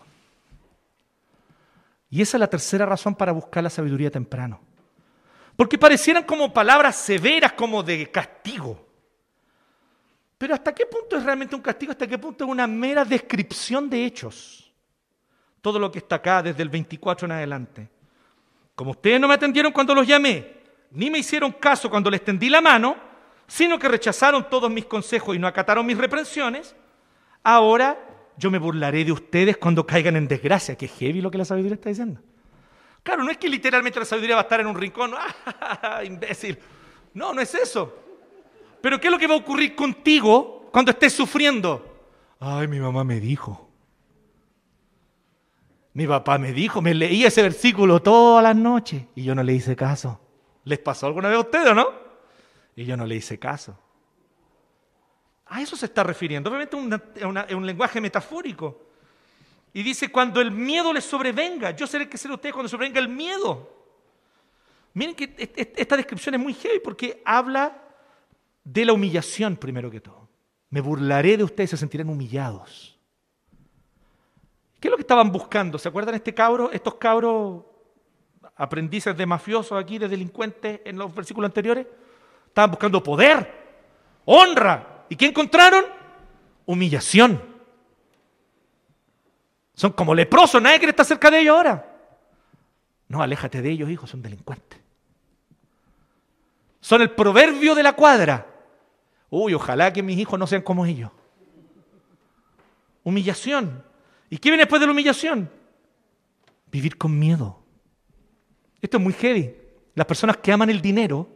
Y esa es la tercera razón para buscar la sabiduría temprano. Porque parecieran como palabras severas, como de castigo. Pero ¿hasta qué punto es realmente un castigo? ¿Hasta qué punto es una mera descripción de hechos? Todo lo que está acá desde el 24 en adelante. Como ustedes no me atendieron cuando los llamé, ni me hicieron caso cuando les tendí la mano, sino que rechazaron todos mis consejos y no acataron mis reprensiones, ahora yo me burlaré de ustedes cuando caigan en desgracia. Qué heavy lo que la sabiduría está diciendo. Claro, no es que literalmente la sabiduría va a estar en un rincón, [LAUGHS] ¡ah, imbécil! No, no es eso. Pero ¿qué es lo que va a ocurrir contigo cuando estés sufriendo? Ay, mi mamá me dijo. Mi papá me dijo, me leí ese versículo todas las noches y yo no le hice caso. ¿Les pasó alguna vez a ustedes o no? Y yo no le hice caso. A eso se está refiriendo. Obviamente es un lenguaje metafórico. Y dice, cuando el miedo les sobrevenga, yo seré el que seré ustedes cuando sobrevenga el miedo. Miren que esta descripción es muy heavy porque habla de la humillación primero que todo. Me burlaré de ustedes, se sentirán humillados. ¿Qué es lo que estaban buscando? ¿Se acuerdan este cabro, estos cabros aprendices de mafiosos aquí, de delincuentes en los versículos anteriores? Estaban buscando poder, honra. ¿Y qué encontraron? Humillación. Son como leprosos, nadie quiere estar cerca de ellos ahora. No, aléjate de ellos, hijos, son delincuentes. Son el proverbio de la cuadra. Uy, ojalá que mis hijos no sean como ellos. Humillación. ¿Y qué viene después de la humillación? Vivir con miedo. Esto es muy heavy. Las personas que aman el dinero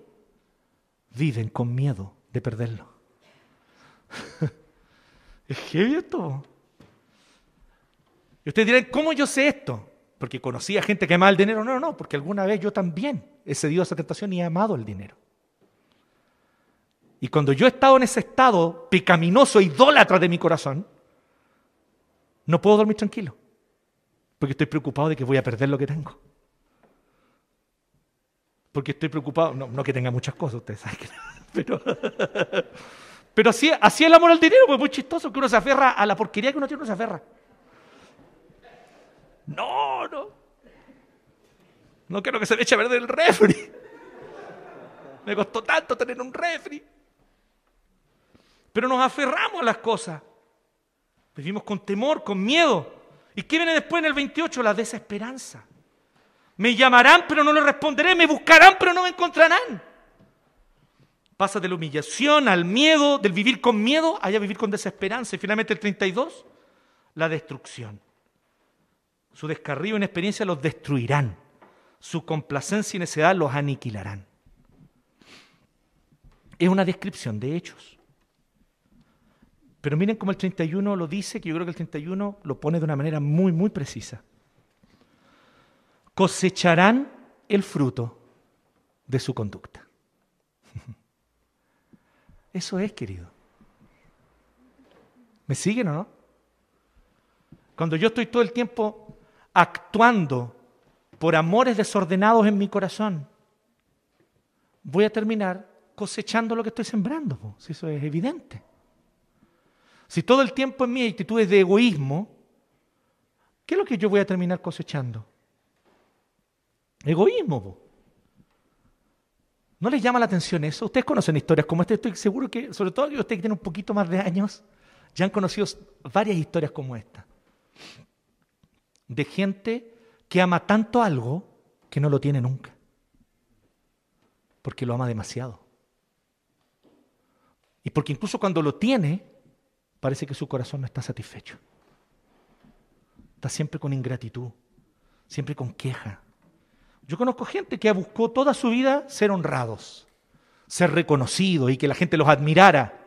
viven con miedo de perderlo. [LAUGHS] es heavy esto. Y ustedes dirán, ¿cómo yo sé esto? Porque conocí a gente que amaba el dinero. No, no, no, porque alguna vez yo también he cedido a esa tentación y he amado el dinero. Y cuando yo he estado en ese estado pecaminoso, idólatra de mi corazón, no puedo dormir tranquilo. Porque estoy preocupado de que voy a perder lo que tengo. Porque estoy preocupado, no, que tenga muchas cosas, ustedes saben que [LAUGHS] pero, pero así, así es el amor al dinero, pues es muy chistoso que uno se aferra a la porquería que uno tiene, uno se aferra. No, no. No quiero que se me eche a perder el refri. Me costó tanto tener un refri. Pero nos aferramos a las cosas. Vivimos con temor, con miedo. ¿Y qué viene después en el 28? La desesperanza. Me llamarán, pero no le responderé. Me buscarán, pero no me encontrarán. Pasa de la humillación al miedo, del vivir con miedo, a vivir con desesperanza. Y finalmente el 32, la destrucción. Su descarrío en experiencia los destruirán. Su complacencia y necedad los aniquilarán. Es una descripción de hechos. Pero miren cómo el 31 lo dice, que yo creo que el 31 lo pone de una manera muy, muy precisa. Cosecharán el fruto de su conducta. Eso es, querido. ¿Me siguen o no? Cuando yo estoy todo el tiempo actuando por amores desordenados en mi corazón, voy a terminar cosechando lo que estoy sembrando. Si eso es evidente. Si todo el tiempo en mí hay actitudes de egoísmo, ¿qué es lo que yo voy a terminar cosechando? Egoísmo. ¿No les llama la atención eso? Ustedes conocen historias como esta, estoy seguro que, sobre todo ustedes que tienen un poquito más de años, ya han conocido varias historias como esta. De gente que ama tanto algo que no lo tiene nunca. Porque lo ama demasiado. Y porque incluso cuando lo tiene, parece que su corazón no está satisfecho. Está siempre con ingratitud, siempre con queja. Yo conozco gente que buscó toda su vida ser honrados, ser reconocidos y que la gente los admirara.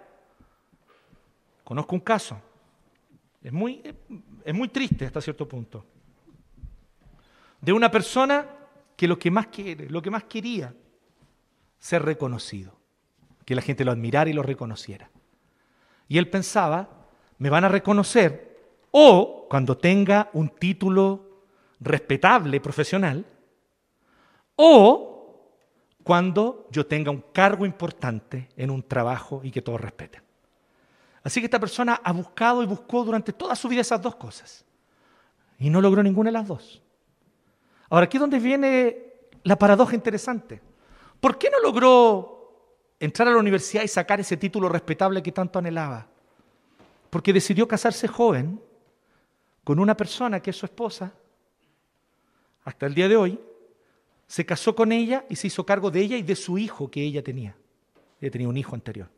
Conozco un caso. Es muy, es muy triste hasta cierto punto. De una persona que lo que más quiere, lo que más quería, ser reconocido. que la gente lo admirara y lo reconociera. Y él pensaba, me van a reconocer o cuando tenga un título respetable profesional, o cuando yo tenga un cargo importante en un trabajo y que todos respeten. Así que esta persona ha buscado y buscó durante toda su vida esas dos cosas. Y no logró ninguna de las dos. Ahora, aquí es donde viene la paradoja interesante. ¿Por qué no logró entrar a la universidad y sacar ese título respetable que tanto anhelaba? Porque decidió casarse joven con una persona que es su esposa, hasta el día de hoy, se casó con ella y se hizo cargo de ella y de su hijo que ella tenía. Ella tenía un hijo anterior.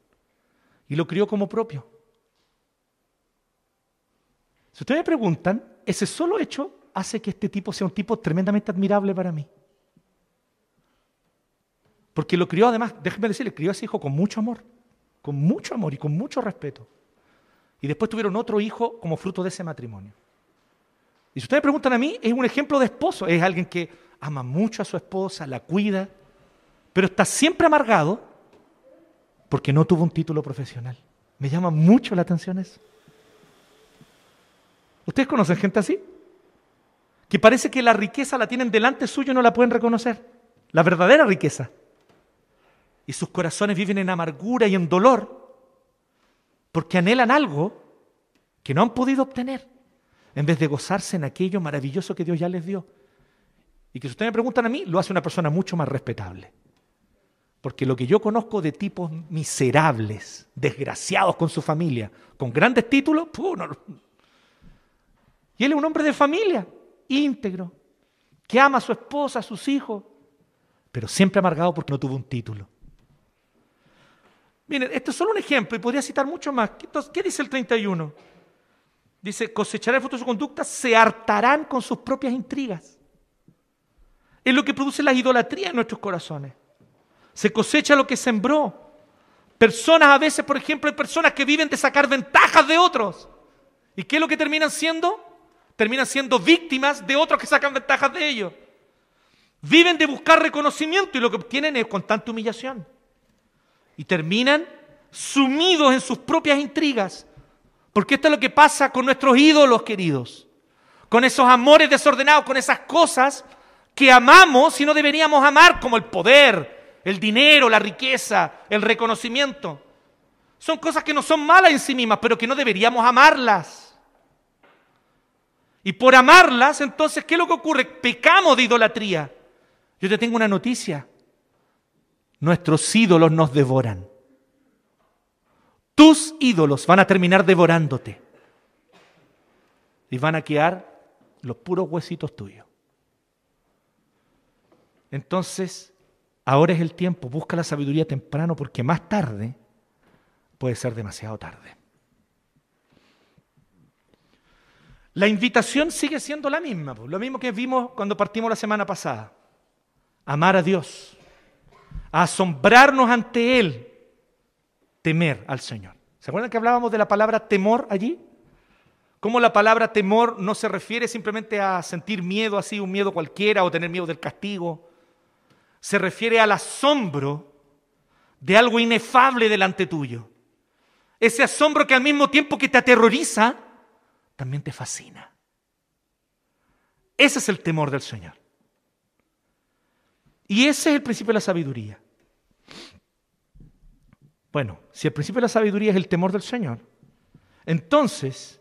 Y lo crió como propio. Si ustedes me preguntan, ese solo hecho hace que este tipo sea un tipo tremendamente admirable para mí. Porque lo crió además, déjenme decirle, crió a ese hijo con mucho amor, con mucho amor y con mucho respeto. Y después tuvieron otro hijo como fruto de ese matrimonio. Y si ustedes me preguntan a mí, es un ejemplo de esposo, es alguien que ama mucho a su esposa, la cuida, pero está siempre amargado porque no tuvo un título profesional. Me llama mucho la atención eso. ¿Ustedes conocen gente así? Que parece que la riqueza la tienen delante suyo y no la pueden reconocer. La verdadera riqueza. Y sus corazones viven en amargura y en dolor porque anhelan algo que no han podido obtener en vez de gozarse en aquello maravilloso que Dios ya les dio. Y que si ustedes me preguntan a mí, lo hace una persona mucho más respetable. Porque lo que yo conozco de tipos miserables, desgraciados con su familia, con grandes títulos, y él es un hombre de familia, íntegro, que ama a su esposa, a sus hijos, pero siempre amargado porque no tuvo un título. Miren, esto es solo un ejemplo y podría citar mucho más. ¿Qué dice el 31? Dice, cosecharán el fruto de su conducta, se hartarán con sus propias intrigas. Es lo que produce la idolatría en nuestros corazones. Se cosecha lo que sembró. Personas a veces, por ejemplo, hay personas que viven de sacar ventajas de otros. ¿Y qué es lo que terminan siendo? Terminan siendo víctimas de otros que sacan ventajas de ellos. Viven de buscar reconocimiento y lo que obtienen es constante humillación. Y terminan sumidos en sus propias intrigas. Porque esto es lo que pasa con nuestros ídolos queridos. Con esos amores desordenados, con esas cosas que amamos y no deberíamos amar, como el poder, el dinero, la riqueza, el reconocimiento. Son cosas que no son malas en sí mismas, pero que no deberíamos amarlas. Y por amarlas, entonces, ¿qué es lo que ocurre? Pecamos de idolatría. Yo te tengo una noticia. Nuestros ídolos nos devoran. Tus ídolos van a terminar devorándote. Y van a quedar los puros huesitos tuyos. Entonces, ahora es el tiempo, busca la sabiduría temprano porque más tarde puede ser demasiado tarde. La invitación sigue siendo la misma, lo mismo que vimos cuando partimos la semana pasada. Amar a Dios, asombrarnos ante Él, temer al Señor. ¿Se acuerdan que hablábamos de la palabra temor allí? Cómo la palabra temor no se refiere simplemente a sentir miedo así, un miedo cualquiera, o tener miedo del castigo, se refiere al asombro de algo inefable delante tuyo. Ese asombro que al mismo tiempo que te aterroriza, también te fascina. Ese es el temor del Señor. Y ese es el principio de la sabiduría. Bueno, si el principio de la sabiduría es el temor del Señor, entonces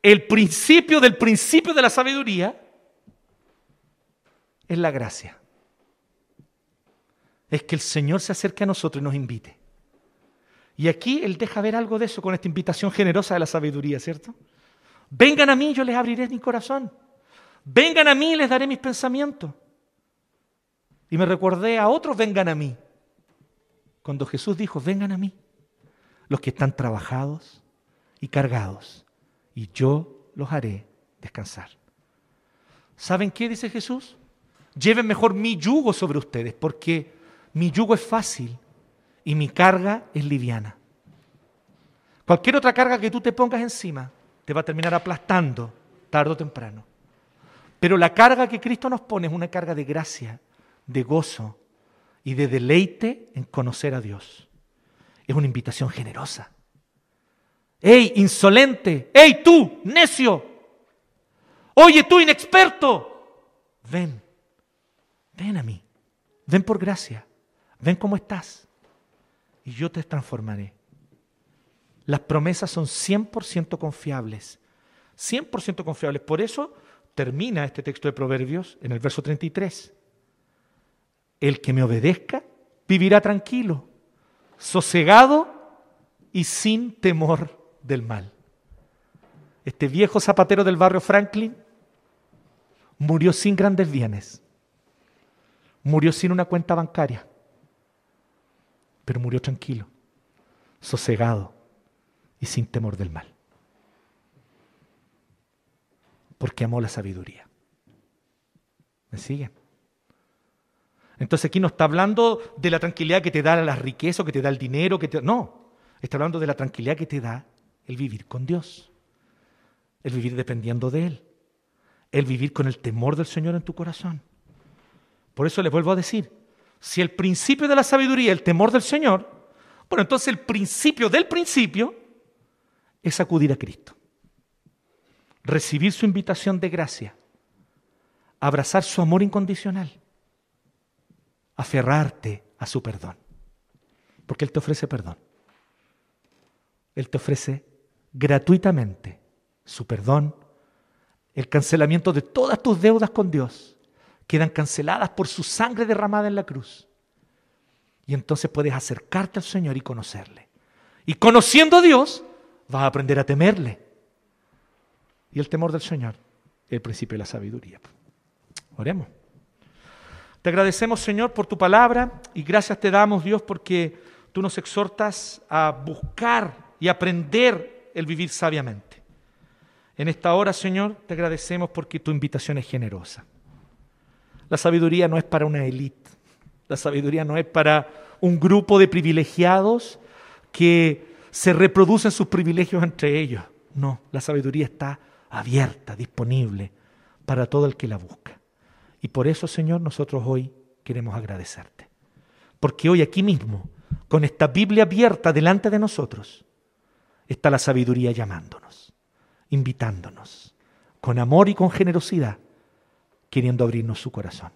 el principio del principio de la sabiduría es la gracia es que el Señor se acerque a nosotros y nos invite. Y aquí Él deja ver algo de eso con esta invitación generosa de la sabiduría, ¿cierto? Vengan a mí, yo les abriré mi corazón. Vengan a mí, les daré mis pensamientos. Y me recordé a otros, vengan a mí. Cuando Jesús dijo, vengan a mí, los que están trabajados y cargados, y yo los haré descansar. ¿Saben qué dice Jesús? Lleven mejor mi yugo sobre ustedes, porque mi yugo es fácil y mi carga es liviana. Cualquier otra carga que tú te pongas encima te va a terminar aplastando tarde o temprano. Pero la carga que Cristo nos pone es una carga de gracia, de gozo y de deleite en conocer a Dios. es una invitación generosa. ¡Ey, insolente! ¡Ey, tú, necio! Oye, tú, inexperto. Ven, ven a mí. Ven por gracia. Ven cómo estás. Y yo te transformaré. Las promesas son 100% confiables. 100% confiables. Por eso termina este texto de Proverbios en el verso 33. El que me obedezca vivirá tranquilo, sosegado y sin temor del mal. Este viejo zapatero del barrio Franklin murió sin grandes bienes, murió sin una cuenta bancaria, pero murió tranquilo, sosegado y sin temor del mal, porque amó la sabiduría. ¿Me siguen? Entonces aquí no está hablando de la tranquilidad que te da la riqueza, que te da el dinero, que te... no, está hablando de la tranquilidad que te da el vivir con Dios, el vivir dependiendo de Él, el vivir con el temor del Señor en tu corazón. Por eso les vuelvo a decir, si el principio de la sabiduría el temor del Señor, bueno, entonces el principio del principio es acudir a Cristo, recibir su invitación de gracia, abrazar su amor incondicional aferrarte a su perdón. Porque Él te ofrece perdón. Él te ofrece gratuitamente su perdón, el cancelamiento de todas tus deudas con Dios. Quedan canceladas por su sangre derramada en la cruz. Y entonces puedes acercarte al Señor y conocerle. Y conociendo a Dios, vas a aprender a temerle. Y el temor del Señor el principio de la sabiduría. Oremos. Te agradecemos, Señor, por tu palabra y gracias te damos, Dios, porque tú nos exhortas a buscar y aprender el vivir sabiamente. En esta hora, Señor, te agradecemos porque tu invitación es generosa. La sabiduría no es para una élite, la sabiduría no es para un grupo de privilegiados que se reproducen sus privilegios entre ellos. No, la sabiduría está abierta, disponible para todo el que la busca. Y por eso, Señor, nosotros hoy queremos agradecerte. Porque hoy aquí mismo, con esta Biblia abierta delante de nosotros, está la sabiduría llamándonos, invitándonos, con amor y con generosidad, queriendo abrirnos su corazón.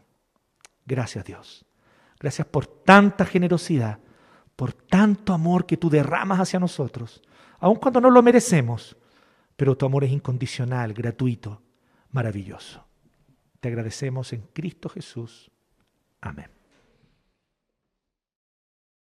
Gracias Dios. Gracias por tanta generosidad, por tanto amor que tú derramas hacia nosotros, aun cuando no lo merecemos, pero tu amor es incondicional, gratuito, maravilloso. Te agradecemos en Cristo Jesús. Amén.